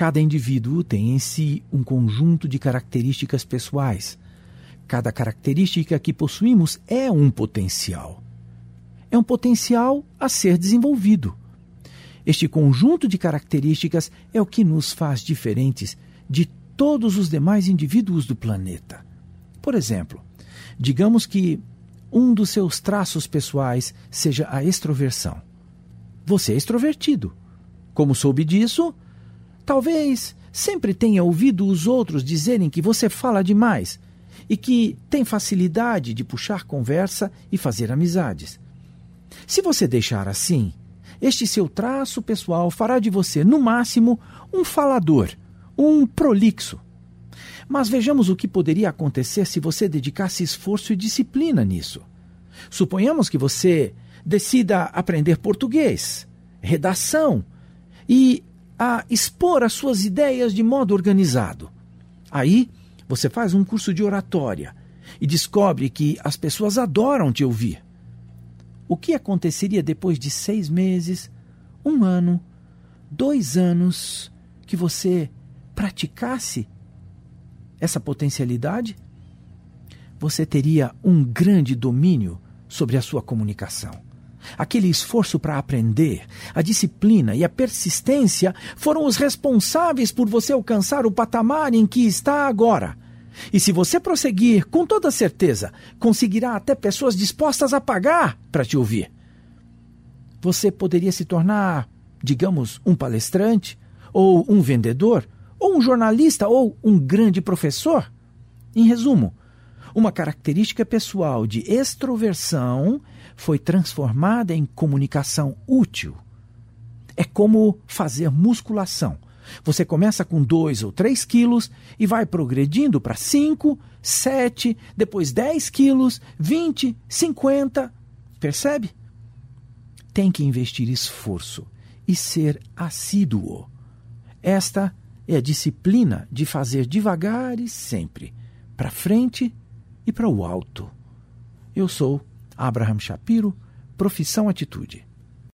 Cada indivíduo tem em si um conjunto de características pessoais. Cada característica que possuímos é um potencial. É um potencial a ser desenvolvido. Este conjunto de características é o que nos faz diferentes de todos os demais indivíduos do planeta. Por exemplo, digamos que um dos seus traços pessoais seja a extroversão. Você é extrovertido. Como soube disso? Talvez sempre tenha ouvido os outros dizerem que você fala demais e que tem facilidade de puxar conversa e fazer amizades. Se você deixar assim, este seu traço pessoal fará de você, no máximo, um falador, um prolixo. Mas vejamos o que poderia acontecer se você dedicasse esforço e disciplina nisso. Suponhamos que você decida aprender português, redação e a expor as suas ideias de modo organizado. Aí, você faz um curso de oratória e descobre que as pessoas adoram te ouvir. O que aconteceria depois de seis meses, um ano, dois anos que você praticasse essa potencialidade, você teria um grande domínio sobre a sua comunicação. Aquele esforço para aprender, a disciplina e a persistência foram os responsáveis por você alcançar o patamar em que está agora. E se você prosseguir, com toda certeza, conseguirá até pessoas dispostas a pagar para te ouvir. Você poderia se tornar, digamos, um palestrante, ou um vendedor, ou um jornalista ou um grande professor? Em resumo, uma característica pessoal de extroversão foi transformada em comunicação útil. É como fazer musculação. Você começa com 2 ou 3 quilos e vai progredindo para 5, 7, depois 10 quilos, 20, 50. Percebe? Tem que investir esforço e ser assíduo. Esta é a disciplina de fazer devagar e sempre, para frente e para o alto. Eu sou Abraham Shapiro, profissão atitude.